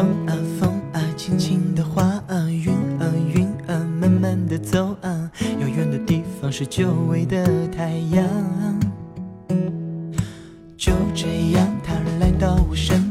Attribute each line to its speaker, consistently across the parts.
Speaker 1: 风啊风啊，轻轻地划啊；云啊云啊，慢慢地走啊。遥远的地方是久违的太阳，就这样，他来到我身旁。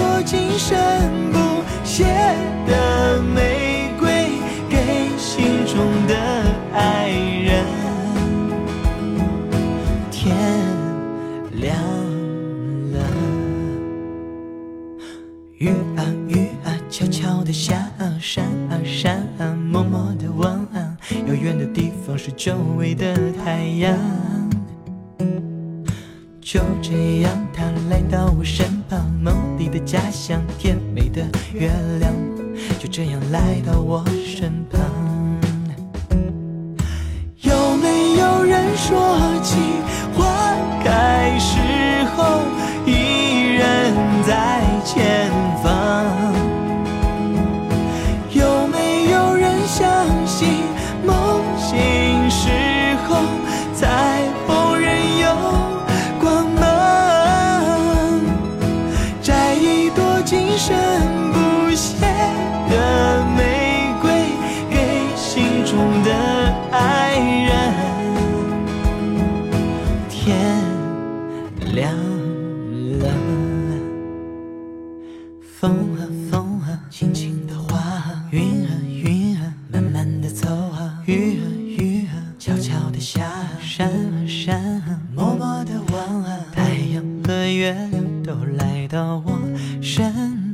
Speaker 1: 朵今生不谢的玫瑰，给心中的爱人。天亮了。雨啊雨啊，悄悄地下，闪啊闪啊，默默的望啊。遥远的地方是久违的太阳。就这样，他来到我身旁，梦里的家乡，甜美的月亮，就这样来到我风啊风啊，轻轻的划；云啊云啊，慢慢的走啊；雨啊雨啊，悄悄的下；山啊山啊，默默的望啊。太阳和月亮都来到我身